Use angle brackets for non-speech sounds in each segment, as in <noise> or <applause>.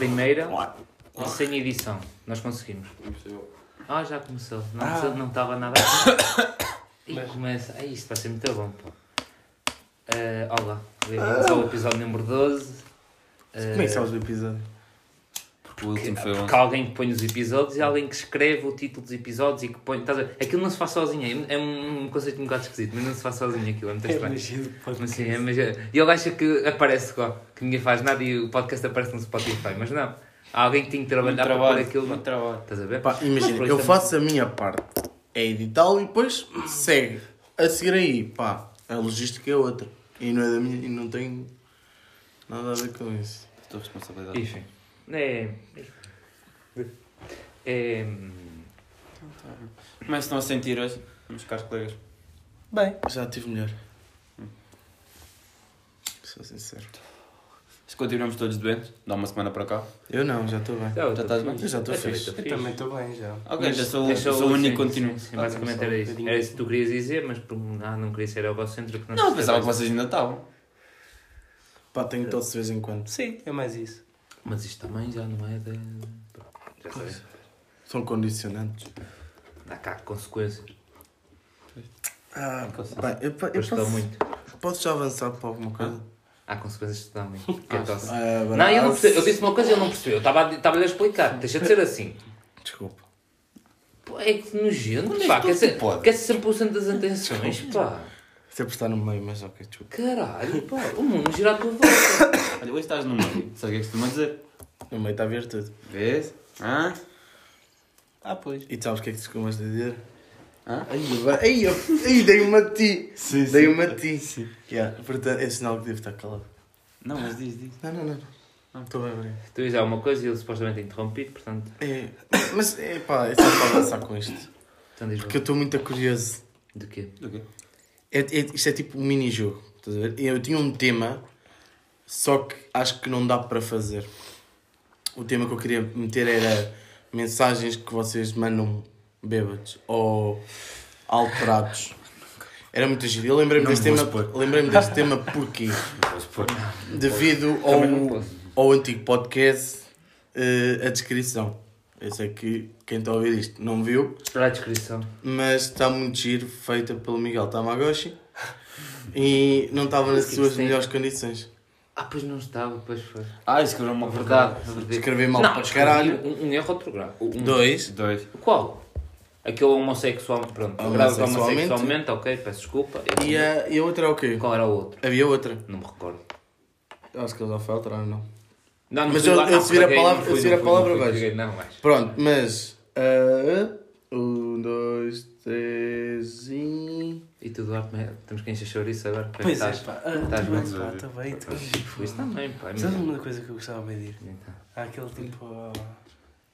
primeira e sem edição. Nós conseguimos. Ah, já começou. Não Ah. não estava nada. <coughs> e começa. Ah, isto vai ser muito bom, pô. Eh, olá, bem-vindos ao episódio número 12. Eh, Como é que sabes do episódio? Porque o último foi Porque alguém que põe os episódios e há alguém que escreve o título dos episódios e que põe. Estás a ver? Aquilo não se faz sozinho. É é um conceito um bocado esquisito, mas não se faz sozinho aquilo. É muito É estranho. magia do Mas sim, é, mas é- E ele acha que aparece igual, que ninguém faz nada e o podcast aparece no Spotify, mas não. Há alguém que tem que trabalhar Muito para pôr trabalho, aquilo. muito trabalho. Estás a ver? Pá, imagina, eu faço a minha parte. É editá-lo e depois segue. A seguir aí, pá, a logística é outra. E não é da minha, e não tem nada a ver com isso. Tua responsabilidade. Enfim. É. É. Como é que estão a sentir hoje, meus caros colegas? Bem, já tive melhor. Sou sincero. Se continuamos todos doentes, dá uma semana para cá. Eu não, já estou bem. Já estás bem? Eu já estou fixe. Eu também estou bem já. Ok, Mas já sou, sou o único sim, que continua. Sim, basicamente era isso. Era isso que tu querias dizer, mas por- ah, não queria ser egocêntrico. Não, precisa pensava que vocês ainda estavam. Pá, tenho tosse de vez em quando. Sim, é mais isso. Mas isto também já não é de. Já sabes. São condicionantes. Dá cá consequências. Ah, bem, eu, eu posso, muito. posso já avançar para alguma coisa? Há consequências que muito. <laughs> Que é tosse. Ah, Não, eu não percebi. Eu disse uma coisa e ele não percebeu. Eu estava a- estava-lhe a explicar. Deixa de ser assim. Desculpa. Pô, é que nojento, é pá. que Quer ser, quer ser sempre o centro das atenções, pá. Sempre está no meio, mas ok, desculpa. Caralho, pá. O mundo gira à tua volta. <coughs> Olha, hoje estás no meio. Sabe o que é que costuma dizer? No meio está a ver tudo. Vês? Hã? Ah, pois. E sabes o que é que tu costumas dizer? Hã? Ai, eu- ai, dei uma a ti. Sim, Dei uma a ti. Yeah, portanto, é sinal que devo estar calado. Não, mas diz, diz. Não, não, não. não. Estou bem, bem. Tu dizes alguma coisa e ele supostamente é interrompido, portanto. É, mas é pá, é só para avançar com isto. Então diz Porque eu estou muito curioso. De quê? Do quê? É, é- isto é tipo um mini-jogo. Eu tinha um tema, só que acho que não dá para fazer. O tema que eu queria meter era mensagens que vocês mandam bêbados ou alterados. Era muito giro. Eu lembrei-me deste, tema, lembrei deste tema expor. Devido ao, ao antigo podcast, eh, a descrição. Eu sei que quem está a ouvir isto não viu, Para a descrição. mas está muito giro, feita pelo Miguel Tamagotchi e não estava nas suas melhores condições. Ah, pois não estava, pois foi. Ah, escreveu uma Verdade. verdade. verdade. Escrevi mal não, para escrevi caralho. Um, um erro ortográfico. Um, Dois, Dois. Qual? Aquele homossexual. Pronto, Homossexualmente. homossexualmente, ok, peço desculpa. Eu- e a, e a outra é o quê? Qual era o outro? Havia outra. Não me recordo. Acho que eles já foi alterar, não. Não, não Mas eu- eu não, se vir a palavra- eu se vir não a fui, palavra, não fui, vejo. caguei, Não, vais. Pronto, mas. ah, um, dois, três e. E tu, Duarte, temos que encher chouriço agora. Pois é, estás? pá. Ah, Estás tá bem? bem, pá, tá bem. Isso também, pá. é Sabes uma coisa que eu gostava de ir? Então. Há aquele tipo.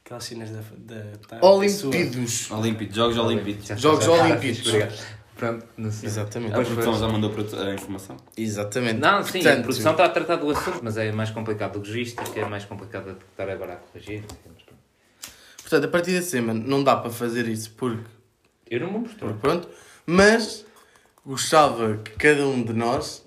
Aquelas cenas da. da, da Olímpidos. Olímpidos, Jogos Olímpicos. Já Jogos está, está, Olímpicos. Pronto, não sei. Exatamente. A Pois produção foi. já mandou a informação. Exatamente. Não, sim, a Portanto, produção está a tratar do assunto, mas é mais complicado. Logística é mais complicado de estar agora a corrigir. não sei, mas pronto. Portanto, a partir da semana não dá para fazer isso porque, Eu não me mostro. porque pronto, mas gostava que cada um de nós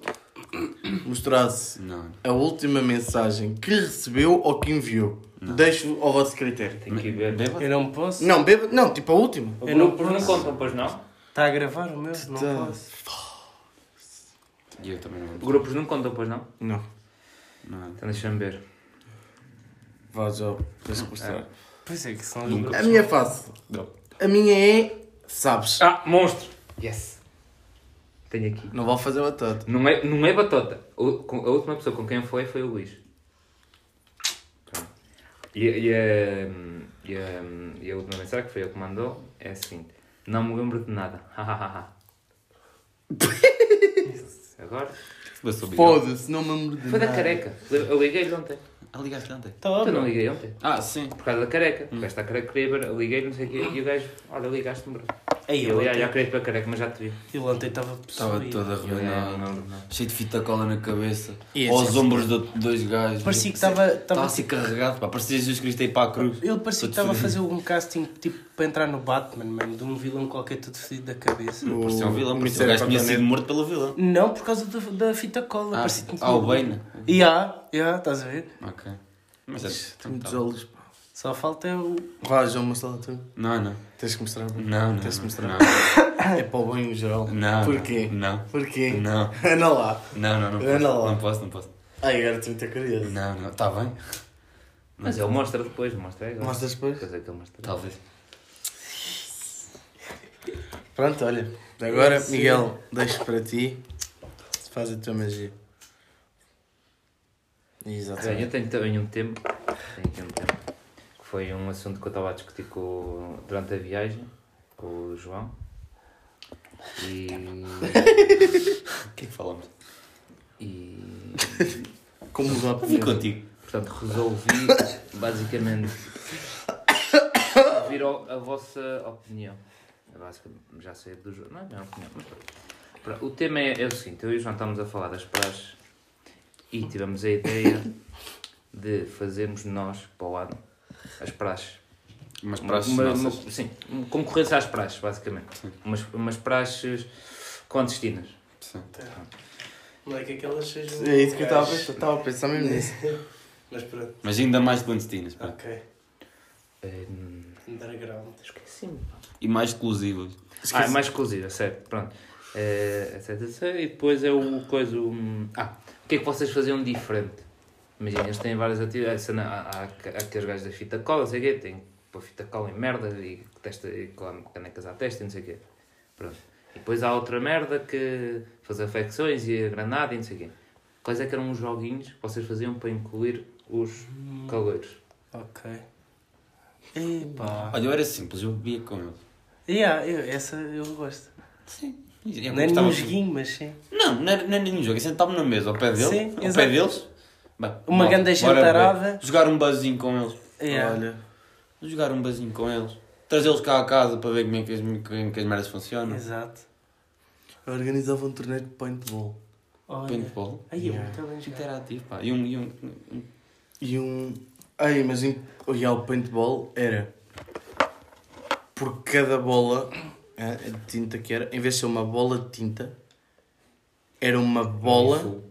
mostrasse Não. a última mensagem que recebeu ou que enviou. Deixo ao vosso critério. Tem que ir ver. Bêbado? Eu não posso. Não, beba, não, tipo a última. Eu não não contam, pois não? Está a gravar o meu? Não Tá. posso. E eu também não. Grupos não contam, pois não? Não. Não. Então deixa-me ver. Vá já, que mostrar. Pois é, que são os Nunca. grupos. A minha face. A minha é. Sabes? Ah, monstro! Yes! Tenho aqui. Não vou fazer batata. Não é, não é batota. O- com- A última pessoa com quem foi foi o Luís. Pronto. E, e, a, e, a, e a última mensagem que foi ele que mandou é a seguinte: Não me lembro de nada. <laughs> Agora? Foda-se, não me lembro de Foi da nada. careca. Eu liguei-lhe ontem. Ah, ligaste ontem? Tá Eu óbvio. não liguei ontem. Ah, sim. Por causa da careca. Porque esta careca queria ver. Eu liguei-lhe, não sei o quê. E o gajo, olha, ligaste-me. bro." E ele eu, ontem, queria para a careca, mas já te vi. ele ontem estava Estava não arruinado. não. Cheio de fita cola na cabeça. Aos esse- ombros de dois gajos. Parecia que estava- Estava estava- assim carregado. Pá. Parecia Jesus Cristo aí para a cruz. Ele parecia que estava a fazer um casting tipo para entrar no Batman, mano, de um vilão qualquer todo fedido da cabeça. O- Parecia um vilão. o Parecia o gajo tinha sido morto pelo vilão. Não, por causa da, fita cola. Ah, parecia que ah, o Bane. Ya, ya, estás a ver? Ok. Mas é. Tem muitos olhos, pá. Só falta é o. Vá, João, mostra lá tu. Não, não. Tens que mostrar. Não, não. Tens que mostrar. Não, É para o bem em geral. não. Porquê? Não. Porquê? Não. <laughs> Anda lá. Não, não, não Anda lá. Não posso, não posso. Ai, agora estou muito curioso. Não, não. Está bem? Mas ele mostra depois, mostra agora. Mostras depois? Depois é que ele mostra. Talvez. Pronto, olha. Agora, Sim. Miguel, deixo para ti. Faz a tua magia. Bem, eu Exatamente. tenho também um tema. Tenho um tema. Foi um assunto que eu estava a discutir com, durante a viagem com o João. E. O que é que falamos? e Como mudar a opinião? contigo. portanto, resolvi basicamente ouvir o- a vossa opinião. É Basicamente, já sei do João. Não é a minha opinião, mas pronto. O tema é, é o seguinte: eu e o João estamos a falar das praxes e tivemos a ideia de fazermos nós, para o ano, as praxes. Mas Uma- para as uma- uma- sim, concorrência às praxes, basicamente. Sim. Umas, umas praxes clandestinas. Sim. Não é que aquelas sejam. É isso que eu estava a pensar. Estava a pensar mesmo nisso. <laughs> Mas pronto. Mas ainda mais clandestinas. pá. Ok. Underground. Esqueci-me. E mais exclusivas. Ah, é mais exclusiva, certo, pronto. É, etc, etc, e depois é o coisa. um, ah, o que é que vocês faziam diferente? Imagina, eles têm várias atividades. cena- Há, há, há aqueles gajos da fita cola, não sei o quê, tem pôr fita cola em merda e, testa, e colar canecas à testa e não sei o quê. Pronto. E depois há outra merda que fazer afecções e a granada e não sei o quê. Quais é que eram os joguinhos que vocês faziam para incluir os caleiros? Ok. Epá. Olha, eu era simples, eu bebia com eles. Yeah, eu, essa eu gosto. Sim. Eu não é nenhum assim. joguinho, mas sim. Não, não era, não era nenhum jogo. Eu sentava na mesa ao pé dele, Sim, ao exato. pé deles. Bem, Uma bora- grande beber. Jogar um buzzinho com eles. Yeah. Olha. Jogar um buzzinho com eles. Trazê-los cá a casa para ver como é que as, como é que as merdas funcionam. Exato. Eu organizava um torneio de paintball. Olha. Paintball. Aí Yeah. muito bem. Interativo, pá. E um, e um, um- E um. Ai, mas em... olha, o paintball era. Por cada bola eh, de tinta que era, em vez de ser uma bola de tinta, era uma bola.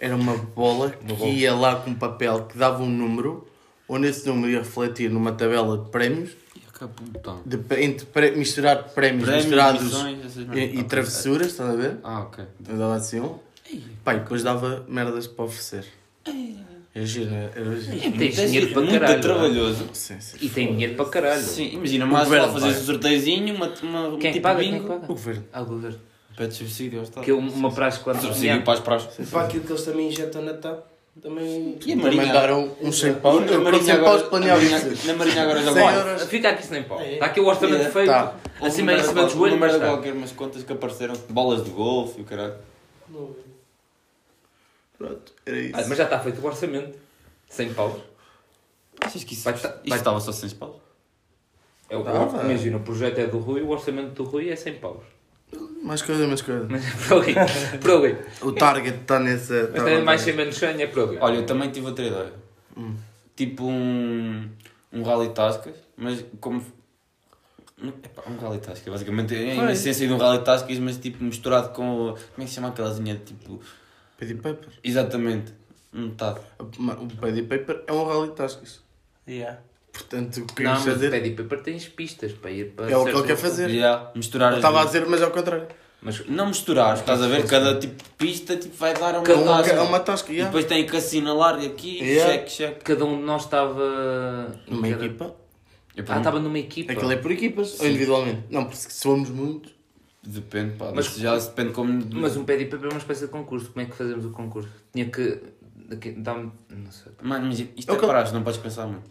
Era uma bola que bola. ia lá com papel que dava um número, onde esse número ia refletir numa tabela de prémios, então. de, entre pré- misturar prémios, Prémios, misturados missões, e, e travessuras, estás a ver? Ah, ok. Eu dava assim um. Pá, e depois dava merdas para oferecer. Era giro, não era? Era giro. E tens dinheiro para muito caralho. trabalhoso. Sim, sim. E tem dinheiro para caralho. Sim, imagina, mais governo lá fazer paga. um sorteiozinho, uma, uma, um Quem é que tipo paga? de Quem é que bingo. O paga? governo. Ah, o governo. Pede subsídio ao Estado. Que é uma praxe Subsídio clandestina. para as praxes. Para aquilo que eles também injetam na TAP, também. E a Também Marinha? daram uns 100 paus. Na Marinha 100 agora- na isso. Marinha- Na Marinha agora já 100 vai. Fica aqui sem pau. É. Está aqui o orçamento É, feito. tá. Acima, em cima do joelho, Uma mas qualquer, umas contas que apareceram. Bolas de golfe e o caralho. Não. Pronto, era isso. Ah, mas já está feito o orçamento. 100 paus. Achas que isso, Vai isto vai- estava só sem paus? É o, Dava. imagina, o projeto é do Rui, o orçamento do Rui é 100 paus. Mais coisa, mais coisa. Mas é ali. O target está nessa. Mas também mais sem menos sonho é ali. Olha, eu também tive outra ideia. Hum. Tipo um, um rally tascas, mas como... Epá, um rally tascas, basicamente é a essência de um rally tascas, mas tipo misturado com... Como é que se chama aquela zinha de tipo... Paddy Paper. Exatamente, metade. O Paddy Paper é um rally tascas. Yeah. Portanto, o que Não, mas o fazer Paddy Paper tens pistas para ir para. é o que ele quer fazer. Já, misturar Eu as estava a duas. dizer, mas é ao contrário. Mas Não misturar, estás a ver? Cada tipo de pista tipo, vai dar a uma É uma, tasca. é uma tasca, E yeah. depois tem que assinalar aqui, Yeah. cheque, cheque. cada um de nós estava. em Numa cada- equipa. Eu, Ah, estava numa equipa. Aquilo é por equipas ou individualmente? Não, porque se somos muitos. Depende, pá. Mas- Mas já depende como... Mas um Paddy Paper é uma espécie de concurso. Como é que fazemos o concurso? Tinha que. daqui- Dá-me. Não sei. Mano, mas isto É o é que- praxe, não podes pensar muito.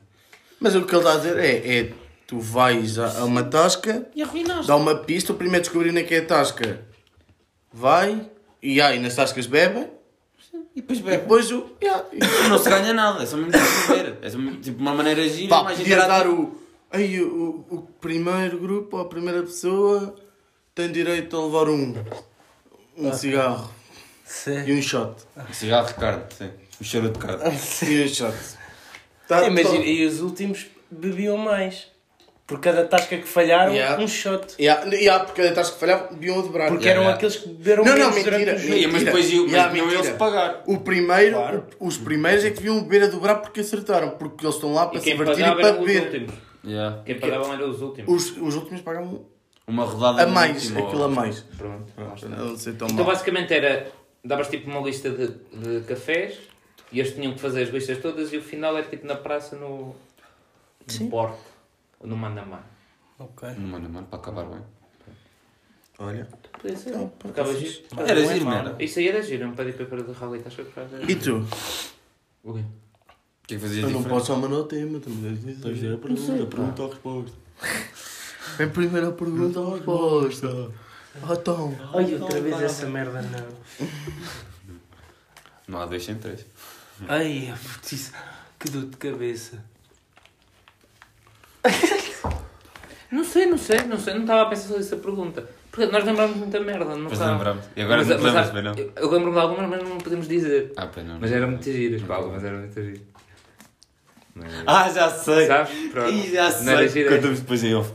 Mas o que ele está a dizer é, é tu vais a, a uma tasca, E arruinaste. dá uma pista, o primeiro a descobrir onde é que é a tasca vai, e aí nas tascas bebe, E depois e bebe. depois o. Yeah, e- Não se ganha nada, é só mesmo beber. É só mesmo, tipo uma maneira gira, Pá, mais podia dar interativa. o, aí, o. O primeiro grupo, ou a primeira pessoa, tem direito a levar um. Um cigarro e Sim. um shot. Cigarro de carne, sim. O cheiro de carne. E um shot. Tá, Imagina, top. e os últimos bebiam mais. Por cada tasca que falharam, Yeah. um shot. Yeah, yeah, porque a tasca que falhava, deviam a dobrar. Porque Yeah, eram yeah. aqueles que beberam Não, não, mentira. durante. Ia, mas depois iam, Yeah, mentira. eles pagar. O primeiro, Claro. o- os primeiros é que deviam beber a dobrar porque acertaram, porque eles estão lá para E se quem divertir e para beber. últimos. Yeah. Quem pagavam eram os últimos. Os, os últimos pagam Uma rodada a mais, último, aquilo a mais. Pronto. está. Não sei tão Então mal. basicamente era, davas tipo uma lista de, de cafés e eles tinham que fazer as listas todas e o final era tipo na praça no, no Porto ou no Mandamar. Ok. Não manda, mano, para acabar bem. Olha. Podia ser. Ficava acaso giro. Era é giro, não era? Isso aí era giro, um pedi para de rally, estás a ver? E tu? O quê? O que é que fazias Eu não posso chamar o tema, também tens de dizer a pergunta, pergunta ou resposta. Vem primeiro a pergunta ou <laughs> a resposta. Ah, então. Ai, outra vez essa merda não. Não há dois sem três. Ai, putz, isso- que dor de cabeça. Não sei, não sei, não sei, não estava a pensar sobre essa pergunta. Porque nós lembramos muita merda, não Mas sabe? lembramos. E agora Mas- não mas bem não? Eu, eu lembro-me de algumas, mas não podemos dizer. Ah, pá, não. Mas eram muito giras, pá, algumas eram muito giras. Mas- Ah, já sei. Sabes? Pronto. Ih, já Não era sei. gira? Contamos depois em off.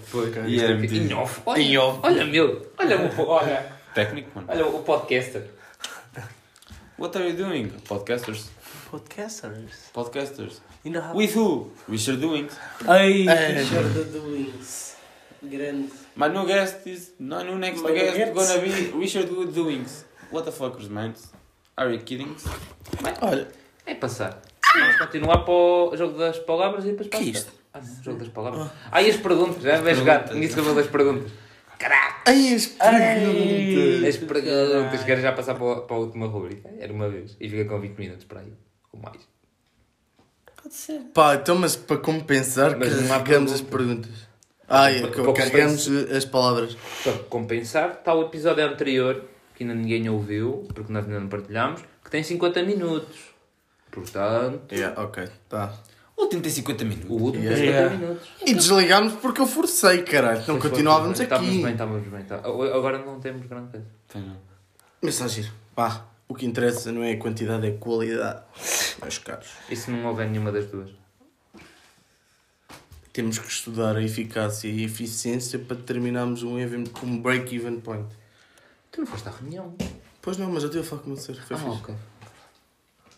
E era muito Em off. Olha, Em off. olha meu, olha <laughs> o, olha, Técnico, mano. olha o podcaster. What are you doing? Podcasters. Podcasters. Podcasters. In the house. With who? Richard Doing. Ai. Richard Doings. <laughs> Grande. My new guest is... No, no next My new guest gonna be Richard Doings. What the fuckers, man? Are you kidding? Olha, É passar. Vamos continuar para o jogo das palavras e depois para Que a isto? Ah, não, jogo das palavras. Ah, e as perguntas, já vai jogar. Se lembra das perguntas. Caraca! ai, as perguntas. As perguntas, quero já passar para, para a última rubrica. Era uma vez. E fica com 20 minutos para aí. Ou mais. Pode ser. Pá, então, mas para compensar, Mas não há carregamos as pergunta. perguntas. Ai, Para- ca- para carregamos as palavras. Para compensar, está o episódio anterior, que ainda ninguém ouviu, porque nós ainda não partilhámos, que tem 50 minutos. Portanto, Yeah, ok, tá. O último tem 50 o minutos. último tem 50 Yeah. minutos. E desligámos porque eu forcei, caralho. Então continuávamos aqui. Estávamos bem, estávamos bem. tá- Agora não temos grande coisa. Tem não. Giro. Pá, o que interessa não é a quantidade, é a qualidade. Meus caros. E se não houver nenhuma das duas? Temos que estudar a eficácia e a eficiência para determinarmos um, even, um break-even point. Tu não foste à reunião. Pois não, mas eu estive a falar com você. Foi ah, fixe. ok.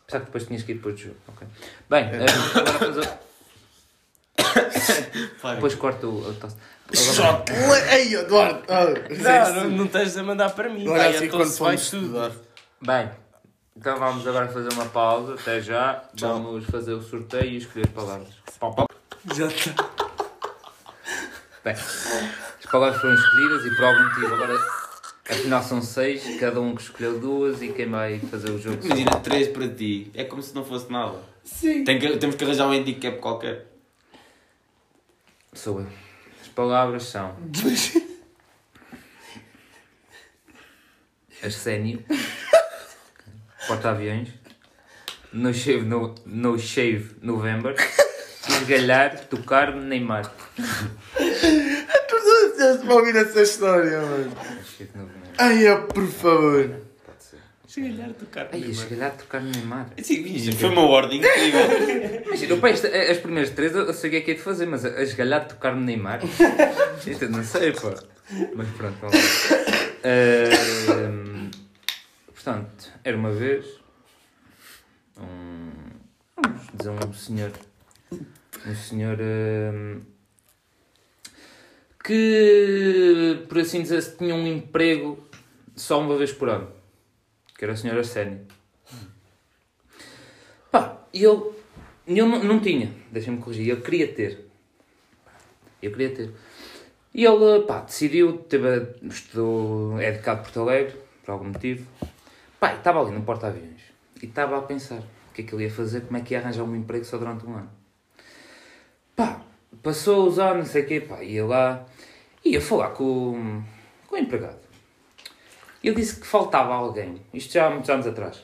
Pensava que depois tinhas que ir depois do jogo. Ok. Bem, É. eh, agora fazer... <coughs> depois corto o, o tosse. Agora- Shot! Ei, Eduardo! Não, não, não tens a mandar para mim. Olha assim quando se vai fomos tudo. estudar. Bem, então vamos agora fazer uma pausa. Até já. Tchau. Vamos fazer o sorteio e escolher palavras. Pau, pau. Já está. Bem, as palavras foram escolhidas e por algum motivo agora afinal são seis, cada um que escolheu duas e quem vai fazer o jogo. Imagina, 3 para ti. É como se não fosse nada. Sim. Tem que, temos que arranjar um handicap qualquer. Sou eu. As palavras são Arsénio, Porta-aviões, no shave, no, no shave November, esgalhar, tocar, Neymar. Tu não disseste para ouvir essa história, mano. Shave November. Ai, é, por favor. Pode ser. A tocar. Ai, esgalhar, tocar, Neymar. Sim, foi uma ordem incrível. <laughs> Imagina, isto- as primeiras três eu sei o que é que é de fazer, mas a esgalhar, tocar, Neymar. <laughs> Isto eu não sei, pá. Mas pronto, vamos lá. Ahm, <laughs> portanto, era uma vez um, vamos dizer um senhor um senhor ahm, que por assim dizer tinha um emprego só uma vez por ano que era o senhor Arsénio. Pá, e ele ele não, não tinha, deixa-me corrigir, ele queria ter. Eu queria ter. E ele, pá, decidiu, teve, estudou, é de cá de Porto Alegre, por algum motivo. Pá, estava ali no porta-aviões. E estava a pensar o que é que ele ia fazer, como é que ia arranjar um emprego só durante um ano. Pá, passou os anos, não sei o quê, pá, ia lá, ia falar com, com o empregado. Ele disse que faltava alguém, isto já há muitos anos atrás,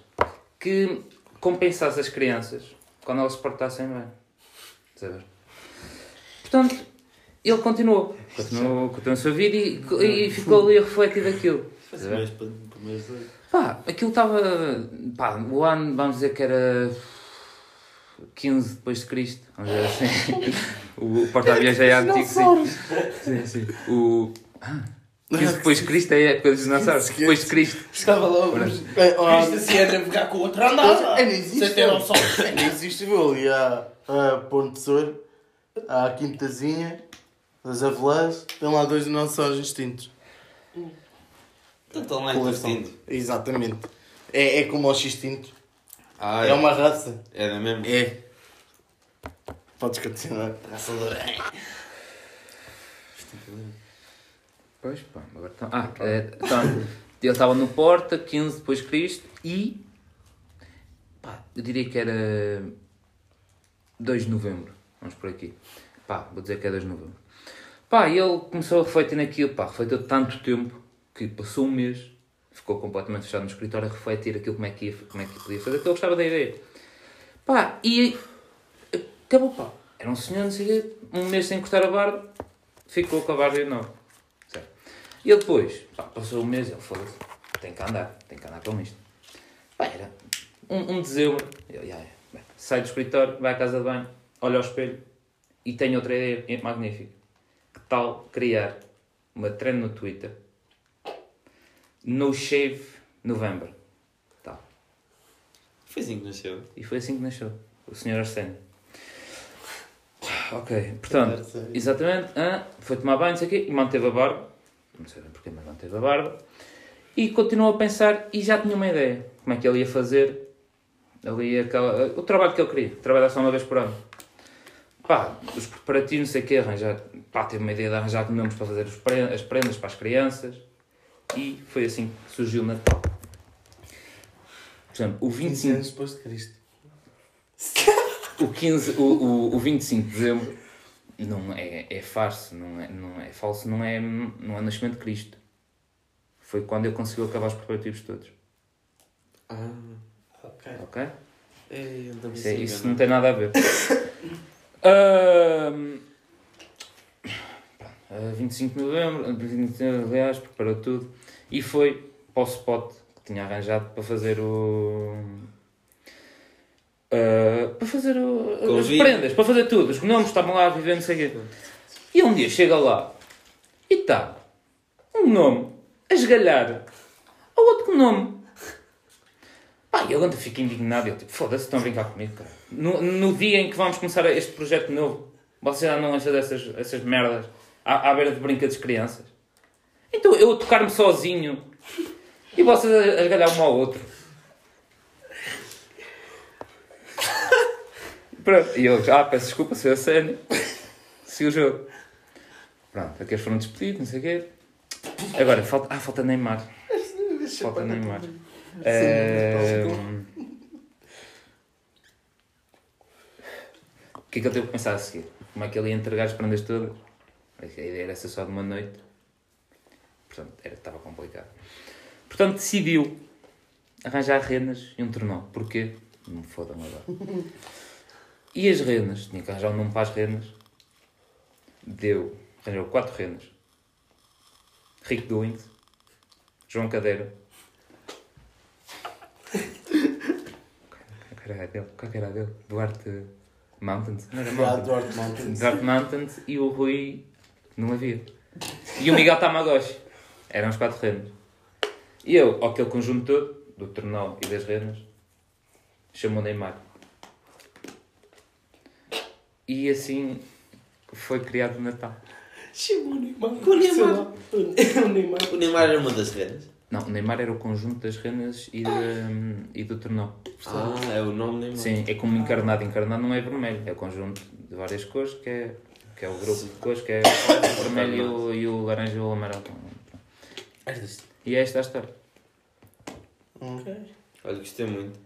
que compensasse as crianças quando elas se portassem bem. Sabe? Portanto, ele continuou. Continuou, continuou a sua vida e, e ficou ali a refletir daquilo. Pá, aquilo estava. Pá, o ano, vamos dizer que era. 15 depois de Cristo. Vamos dizer assim. <laughs> o porta-aviões já é antigo. Sim, sim. sim. O. Ah, 15 depois de Cristo é a época dos dinossauros. Depois de Cristo. Estava logo. Ora. É, ó, Isto assim a navegar com o outro andava. É, nem existe. Sem ter noção. <laughs> Nem existe, viu? Ali há a Ponte Sor, há a Quintazinha, as Avelãs, tem lá dois dinossauros extintos. Então estão lá Coleção. intestinos. Exatamente. É, é como o X-Tinto. Ah, É uma raça. Era mesmo? É. Podes continuar. Raça do Pois, pá, agora tá. Ah, é, então, ele estava no Porta, 15 depois de Cristo e. pá, eu diria que era. 2 de novembro. Vamos por aqui. Pá, vou dizer que é 2 de novembro. Pá, e ele começou a refletir naquilo, pá, refletiu tanto tempo que passou um mês, ficou completamente fechado no escritório a refletir aquilo como é que, ia, como é que podia fazer, que ele gostava da ideia. Pá, e acabou, pá. Era um senhor, não sei quê, um mês sem cortar a barba, ficou com a barba enorme. Certo. E ele depois, pá, passou um mês, ele foda-se, tem que andar, tem que andar com isto. Pá, era um, um dezembro. Bem, sai do escritório, vai à casa de banho, olha ao espelho e tem outra ideia magnífica. Que tal criar uma trend no Twitter No Shave November. Tal. Foi assim que nasceu. E foi assim que nasceu. O Sr. Arsénio. Ok, portanto, exatamente, ah, foi tomar banho, não sei o quê, e manteve a barba. Não sei bem porquê, mas manteve a barba. E continuou a pensar e já tinha uma ideia. Como é que ele ia fazer ali aquela, o trabalho que ele queria. Trabalhar só uma vez por ano. Pá, os preparativos, não sei o quê, arranjar. Pá, teve uma ideia de arranjar nomes para fazer as prendas para as crianças. E foi assim que surgiu o Natal. Por exemplo, o 15 25 anos depois de Cristo. <laughs> o, 15, o, o, o 25 de dezembro não é, é farsa, não é, não é falso, não é, não é o nascimento de Cristo. Foi quando ele conseguiu acabar os preparativos todos. Ah, Ok. Ok? é, Isso, é- isso não. tem nada a ver. <coughs> Ahm, ah, 25 de novembro, 25 de novembro, aliás, preparou tudo e foi para o spot que tinha arranjado para fazer o. ah, para fazer o, as prendas, para fazer tudo. Os nomes estavam lá a viver, não sei o quê. E um dia chega lá e está um nome a esgalhar ao outro nome. Pá, e eu ainda fico indignado. Eu tipo, foda-se, estão a brincar comigo, cara. No, no dia em que vamos começar este projeto novo, vocês já não acham dessas essas merdas à, à beira de brinquedos de crianças? Então eu a tocar-me sozinho e vocês a, a esgalhar um ao outro. Pronto, e eu, ah, peço desculpa, sou a sério. Se o jogo. Pronto, aqueles foram despedidos, não sei o quê. Agora, falta, ah, falta Neymar. Falta Neymar. Eh, O que é que ele teve que pensar a seguir? Como é que ele ia entregar as prendas todas? A ideia era ser só de uma noite. Portanto, era, estava complicado. Portanto, decidiu arranjar renas e um tornó. Porquê? Não me fodam agora. <laughs> E as renas? Tinha que arranjar um nome para as renas. Deu. Arranjou quatro renas. Rick Doings. João Cadeira. Qual era dele? Qual era dele? Duarte Mountains? Não era Ah, Mountains. Duarte Mountains. Duarte Mountains e o Rui não havia. E o Miguel Tamagotchi. Eram os quatro renos. E eu, aquele conjunto todo, do tornó e das renas, chamou Neymar. E assim foi criado o Natal. Chamou o Neymar. O Neymar. O Neymar. O Neymar era uma das renas. Não, o Neymar era o conjunto das renas e, de, e do tornó. Ah, é o nome Neymar. Sim, é como encarnado. Encarnado não é vermelho, é o conjunto de várias cores, que é, que é o grupo de cores, que é o vermelho e o, e o laranja e o amarelo. E é esta a história. Ok. Olha, gostei muito.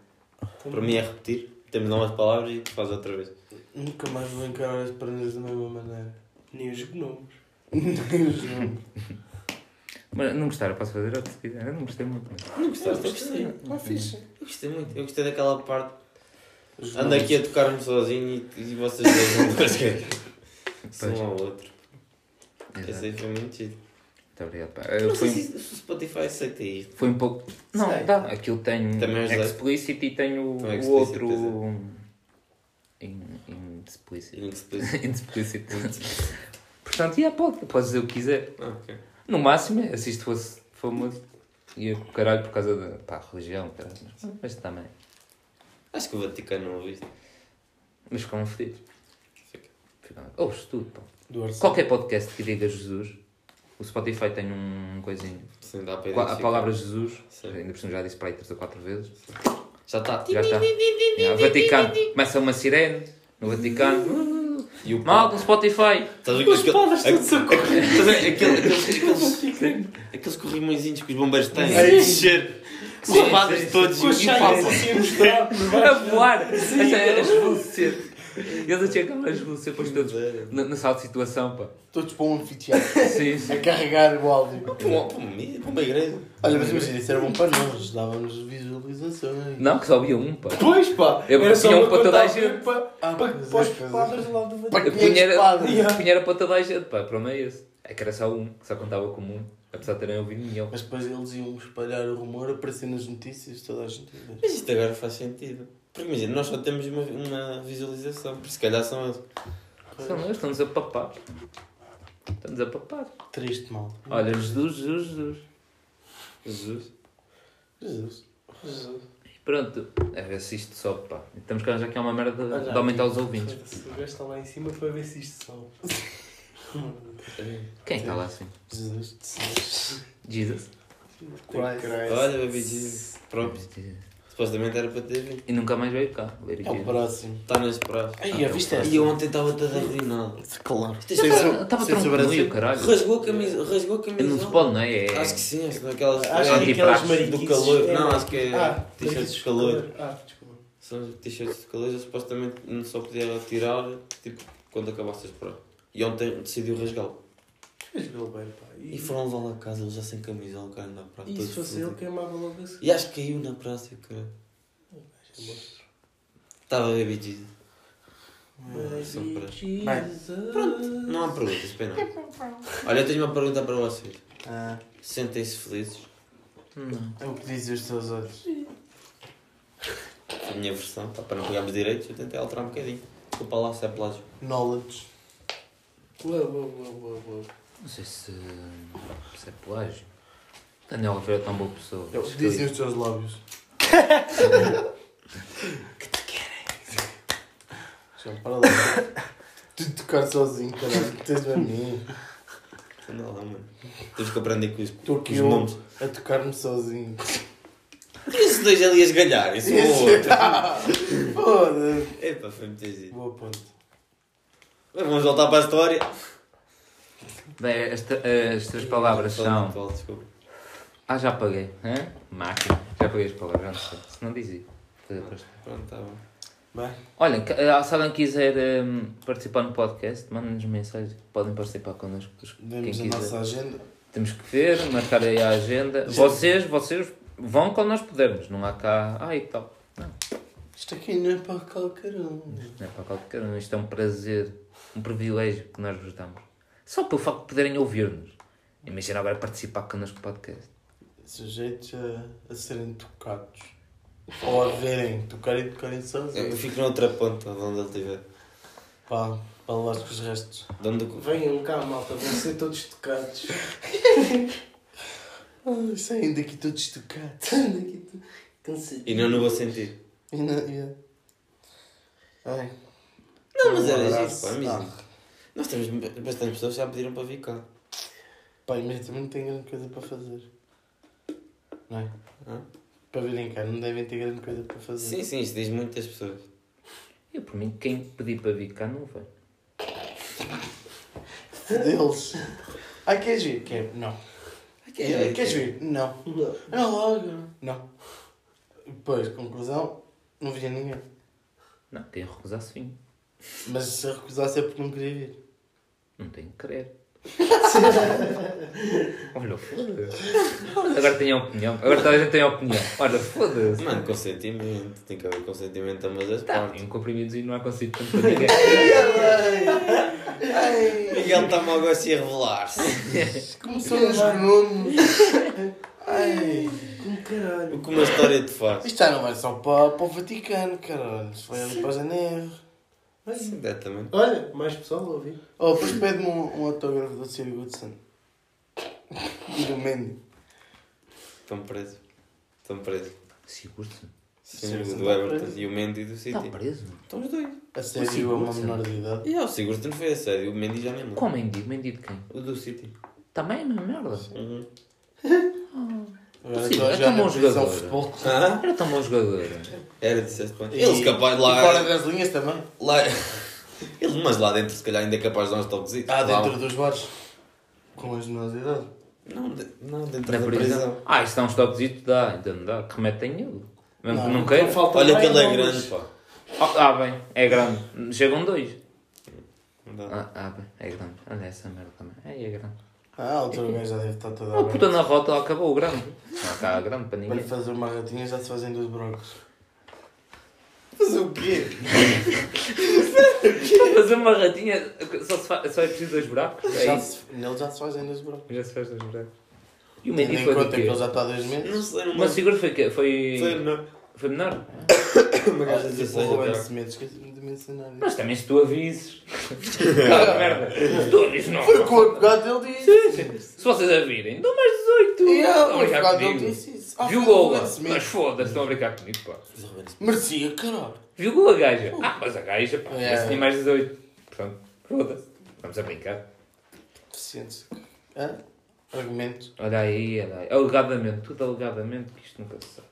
Para mim é repetir. Temos novas palavras e faz outra vez. Nunca mais vou encarar as prendas da mesma maneira. Nem os gnomos. Nem os nomes. Mas não gostaram, posso fazer outro se quiser. Eu não gostei muito. mas- Não gostaste? Eu gostei. Ah, fixe. Eu gostei muito. Eu gostei daquela parte. Os Ando aqui a tocar-me sozinho e, e vocês dois não conseguem. Só um ao outro. Esse Exato. aí foi muito chido. Muito obrigado. Pá. Não Eu sei fui, se se o Spotify aceita isto. foi um pouco. Não, Sei. dá. Aquilo tem Também explicit e tem o, Tem o explicit, outro. in. Inexplícito. Inexplícito. <laughs> Portanto, yeah, pode, pode dizer o que quiser. Ah, ok. No máximo, é, se isto fosse famoso, ia com o caralho por causa da pá, religião, caralho. Mas, mas também. Acho que o Vaticano não ouviste. Mas ficam fedidos. Fica. Ouves tudo, pá. Qualquer podcast que diga Jesus, o Spotify tem um coisinho. Sim, dá para A identificar. palavra Jesus, Sim. ainda por cima já disse para aí três ou quatro vezes. Já está. Já está. Yeah, Vaticano, começa uma sirene no Vaticano. E o Malta, Spotify. Estás a ver Os aquele- a a aquele- aqueles, aqueles, aqueles corrimõezinhos que os bombeiros têm? Sim. Descer. Os padres todos Com os e o assim a mostrar A voar. A a esvolecer. <laughs> Eles a chegar a esvolecer depois todos na, na sala de situação, pá. Todos para um anfiteatro. <laughs> Sim, a sim. carregar o áudio. Para uma- para uma- para uma igreja. Olha, mas imagina, isso era bom para nós. Dava-nos visualizações. Não, que só havia um, pá. Pois pá, Eu era só tinha um para toda a gente. Para, Ah, para, pois para os padres lá do Para punha era para toda a gente, pá. Para mim é esse. É que era só um, que só contava como um. Apesar de terem ouvido nenhum. Mas depois eles iam espalhar o rumor, aparecer nas notícias, toda a gente. Mas isto agora faz sentido. Porque imagina, nós só temos uma, uma visualização. Por se calhar são eles. São eles, estão-nos a papar. Estão-nos a papar. Triste, mal. Olha, Jesus, Jesus, Jesus. Jesus. Jesus. E pronto, é ver se isto sobe, pá. E Temos que arranjar aqui uma merda de, de aumentar os ouvintes. Foda-se, O gajo está lá em cima para ver se isto sobe. <laughs> Quem está lá assim? Jesus. Jesus. Christ. Olha, Baby Jesus. Pronto. Supostamente era para ter vindo. E nunca mais veio cá. É o próximo. Está viste essa? E eu ontem estava todo arruinado. Claro. Estava tronco caralho. Rasgou a camisa. Rasgou a camisa. Não se pode, não é? É- Acho que sim, acho que naquelas. Acho é, que aquelas do calor. é- Não, acho que é Ah, t-shirts de calor. Ah, desculpa. São t-shirts de calor, eu supostamente não só podia tirar tipo, quando acabasse as provas. E ontem decidiu rasgá-lo. Mas bem, pá. E foram levá-lo a casa, ele já sem camisola, o cara na praça. E se fosse ele, queimava logo assim. E acho que caiu na praça, cara. Estava a Baby Jesus. São Baby pratos. Jesus. Não há perguntas, pena. <laughs> Olha, eu tenho uma pergunta para vocês. Ah, Sentem-se felizes? Não. é o que dizem os teus olhos. A minha versão, pá, para não pegarmos direitos, eu tentei alterar um bocadinho. Desculpa lá se é plágio. Knowledge. Uou, uou, uou, uou, uou. Não sei se, se é plágio. Daniel Oliveira é tão boa pessoa. É que dizem os teus lábios. <laughs> Já para lá. Tu tocar sozinho, caralho. Tens a mim. Anda lá, mano. Temos que aprender com os, Estou com aqui os eu nomes. a tocar-me sozinho. E esses dois ali a esgalhar, isso é outro. <laughs> Foda-se. Epá, foi muito giro. Boa ponte. Vamos voltar para a história. Bem, esta- as três palavras são. desculpa. Ah, já apaguei. Hã? Máquina. Já apaguei as palavras, já não sei. Se não dizia. Pronto, tá bom. Bem, Olha, ah, se alguém quiser hum, participar no podcast, mandem-nos mensagem. Podem participar connosco. Vemos a nossa agenda. Temos que ver, marcar aí a agenda. Vocês, vocês vão quando nós pudermos. Não há cá. Ai, que tal. Não, Isto aqui não é para qualquer um. não é para qualquer um. Isto é um prazer, um privilégio que nós vos damos. Só pelo facto de poderem ouvir-nos. Imagina agora participar connosco no podcast. Sujeitos a, a serem tocados. Ou a verem, tocar e tocarem Eu sozinhos. fico na outra ponta, de onde ele estiver. Pá, para lá com os restos. De onde... Venham cá, malta, vão ser todos tocados. <laughs> Saem daqui todos tocados. Daqui tu- cansadinho. E não no vou sentir. E não, yeah. Ai. Não, mas era giro, pá, mesmo. Ah, Nós temos bastantes pessoas que já pediram para vir cá. Pá, mas também não tenho grande coisa para fazer. Não é? Hã? Para virem cá, não devem ter grande coisa para fazer. Sim, sim, isto diz muitas pessoas. Eu, por mim, quem pedir para vir cá não vai. Deles. Ai, queres vir? Quero. Não. é, Queres vir? Não. Não. Logo. Não. Depois, conclusão, não via ninguém. Não, quem recusasse vinha. Mas se recusasse é porque não queria vir. Não tenho que querer. <laughs> Olha, foda-se. Agora tenho opinião. Agora toda a gente tem opinião. Olha, foda-se. Mano, consentimento. Tem que haver consentimento de ambas as Tá, partes. em um comprimidozinho não há conceito tanto para ninguém. <laughs> Miguel está mal a se a revelar-se. <laughs> Começou nos nomes. Ai. Como caralho. O que uma história te faz. Isto já não vai só para, para o Vaticano, caralho. Isto foi ali para Janeiro. Sim, dá também. Olha, mais pessoal a ouvir. Oh, depois pede-me um, um autógrafo do Siri Goodson. E do Mendy. Estão presos. Estão presos. Sigurdsson? Sim, Sim, o sim, do tá Everton e o Mendy do Está City. preso? Estão os dois. A sério, é uma menor de idade. E ah, o Sigurdsson foi a sério, o Mendy já nem lembro. Qual Mendy? Mendy de quem? O do City. Também é a mesma merda. Uhum. <laughs> Agora Sim, é já tão bom jogador. de futebol. Era tão bom jogador. Era, disseste bem. E- Eles capaz E lá. fora <laughs> das linhas também. lá... <laughs> Eles, mas lá dentro, se calhar, ainda é capaz de dar uns toquezitos. Ah, Lá- dentro dos bares. Com as menores de idade. Não, de- não dentro da prisão. prisão. Ah, isso dá uns toquezitos, dá. Ainda não dá. Que remete tem ele. Mesmo que Não, não queira. Não falta Olha que ele é grande, pá. Ah, ah, bem. É grande. Chegam dois. Não dá. Ah, ah, bem. É grande. Olha essa merda também. É, é grande. Ah, a outra gaja já deve estar toda Uma puta aberta. na rota acabou o grande. Não está grande para Para ninguém. lhe fazer uma ratinha já se fazem dois brocos. Fazer o quê? Fazer uma ratinha. Só, se fa... só é preciso dois buracos. É Já se... Nele já se fazem dois brocos. Já se faz dois buracos. E o Tendo Mendy em foi do conta que ele já está há dois Não meses. sei, não Mas o seguro foi o quê? Foi. Foi menor. Foi menor? <coughs> Uma gaja de 16. Semedo, esqueci-me de mencionar isso. Mas também se tu avises. ah, <laughs> merda. Se tu avises, não. Foi o que o advogado dele disse. Se vocês a virem, dou mais 18. E ah, Estão a o advogado dele disse isso. Ah, Viu gola. Mas foda-se, estão a brincar comigo, pá. Merecia, caralho. Viu gola a gaja? Ah, mas a gaja, pá. É. Esse tinha mais 18. Portanto, foda-se. Vamos a brincar. Deficientes. Hã? Argumentos. Olha aí, olha aí. Alegadamente, tudo alegadamente, que isto nunca se sabe.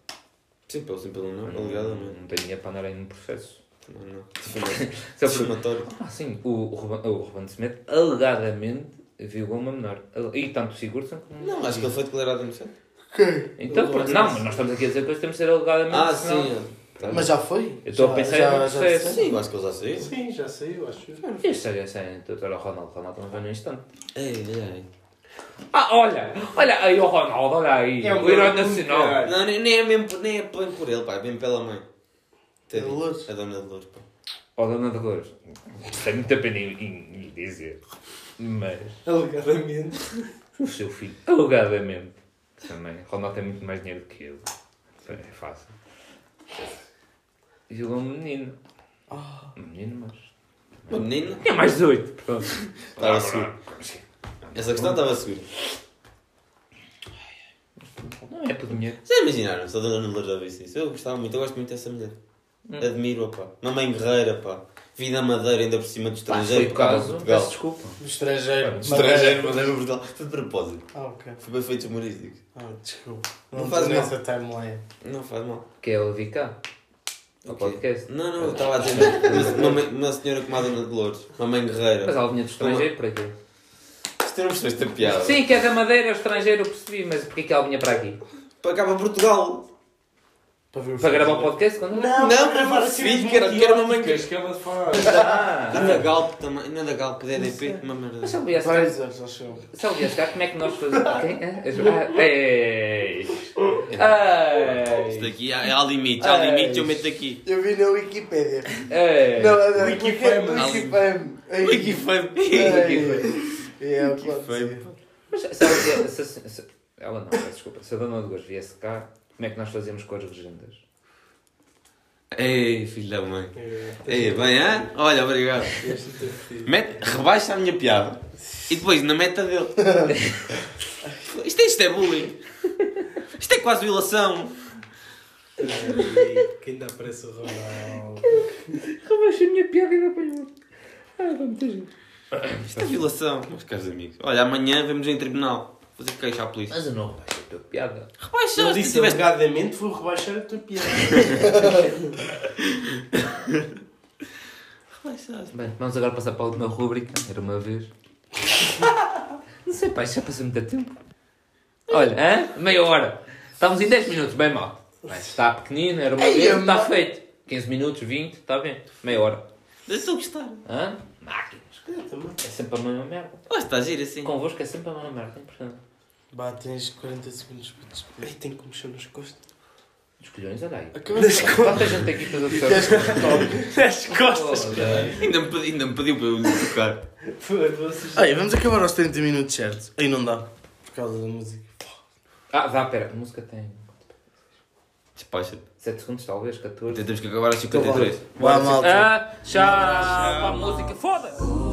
Sim, pelo sim, pelo não, Não, alegadamente. não tenho dinheiro para andar aí no processo. Não, <laughs> não. Difimatório. Ah, sim, o, o, Ruben- o Ruben Semedo alegadamente violou uma menor. E tanto o Sigurdsson como... Não, acho que ele foi declarado inocente. Então, pronto, não, mas nós estamos aqui a dizer que hoje temos de ser alegadamente. Ah, senão- sim. Tá. Mas já foi? Eu estou a Já- pensar já- no já processo. Sim, acho que ele já saiu. Sim, já saiu, acho. Este é esse é o Ronaldo. Ronaldo não vai no instante. Ei, ei, ei. Ah, olha! Olha aí o Ronaldo, olha aí. É um o herói garoto, nacional. caralho. Não, nem, nem é mesmo por- nem é bem por ele, pá, é bem pela mãe. Teddy. De Lourdes. A dona de Lourdes, pá. Ó, dona de Lourdes. Tenho muita pena em, em, em dizer. Mas Alegadamente. o seu filho, alegadamente, também. Ronaldo tem muito mais dinheiro do que eu. Isso É fácil. Violou um menino. Ah, Um menino, mas. O menino, Tinha mais 18, pronto. Estava seguro. Essa questão estava segura. Não é por dinheiro. Já imaginaram se a dona de Lourdes já visse isso? Eu gostava muito, eu gosto muito dessa mulher. Admiro-a, pá. Mamãe guerreira, pá. Vida madeira ainda por cima do Pá, estrangeiro. foi por causa. Portugal. Peço desculpa. do estrangeiro. Estrangeiro, madeira Portugal. Foi de propósito. Ah, ok. Foi bem feitos humorísticos. Ah, desculpa. Não Não, faz mal. nessa timeline. Não faz mal. Que é o VK. O Ok. podcast. Não, não, eu estava a dizer uma, uma, senhora como a Dona de Lourdes, uma mãe guerreira. Mas ela vinha do estrangeiro para quê? Isto não percebeste a piada. Sim, que é da Madeira, é estrangeiro, eu percebi, mas porquê que ela vinha para aqui? Para cá para Portugal. Para ver o Para gravar filme. podcast? Quando? Não, Não, para para filho, que era, que era uma mãe que... que ela faz. <laughs> Ah! E da Galp também, não é da Galp, DDP, uma merda. Mas se ele viesse cá, se ele viesse cá, como é que nós fazemos? <laughs> Quem? Ah, Ei! Isto Ei! aqui há, há limites, há limites, eu meto aqui. Eu vi na Wikipédia. Ei! Não, é da Wikifame. Wikifame. Ei. Wikifame. Ei. É, <laughs> pode ser. Mas se ela viesse... Se, se, ela não, peço desculpa. Se a dona de Góis viesse cá, como é que nós fazíamos com as legendas? Ei, filho da mãe. É, Ei, bem, hã? Olha, obrigado. Mete, rebaixa a minha piada e depois na meta dele. <laughs> Isto, é- isto é bullying. Isto é quase violação. Que ainda aparece o Ronaldo. Rebaixa a minha piada e dá para. Ah, vamos ter Isto é violação, meus caros amigos. Olha, amanhã vamos em tribunal. Fazer queixa à polícia. Mas eu não rebaixo a tua piada. Rebaixa, Ele se disse tiveste... alegadamente vou rebaixar a tua piada. <laughs> Rebaixa. Bem, vamos agora passar para a última rúbrica. Era uma vez. <laughs> Não sei, pá, isto já passou muito tempo. Olha, hã? Meia hora. Estamos em 10 minutos, bem mal. Mas está pequenino, era uma Ei, vez, ama- está feito. 15 minutos, 20, está bem. Meia hora. Estou a gostar. Hã? Máquinas. É sempre a mesma merda. Oh, está a giro assim. Convosco é sempre a mesma merda, é importante. Bah, tens 40 segundos para despedir. Ai, tenho que mexer nas costas. Os colhões, olha aí. Acabaste Quanta gente tem aqui que eu retome? Nas costas. Ainda me, pedi- ainda me pediu para eu lhe tocar. Foda-se. Ai, vamos acabar aos 30 minutos certos. Aí não dá. Por causa da música. Ah, vá, pera. A música tem. Despacha-te. 7 segundos, talvez, 14. Então temos que acabar às 53. Vá, malta. Ah, tchau, a música, foda!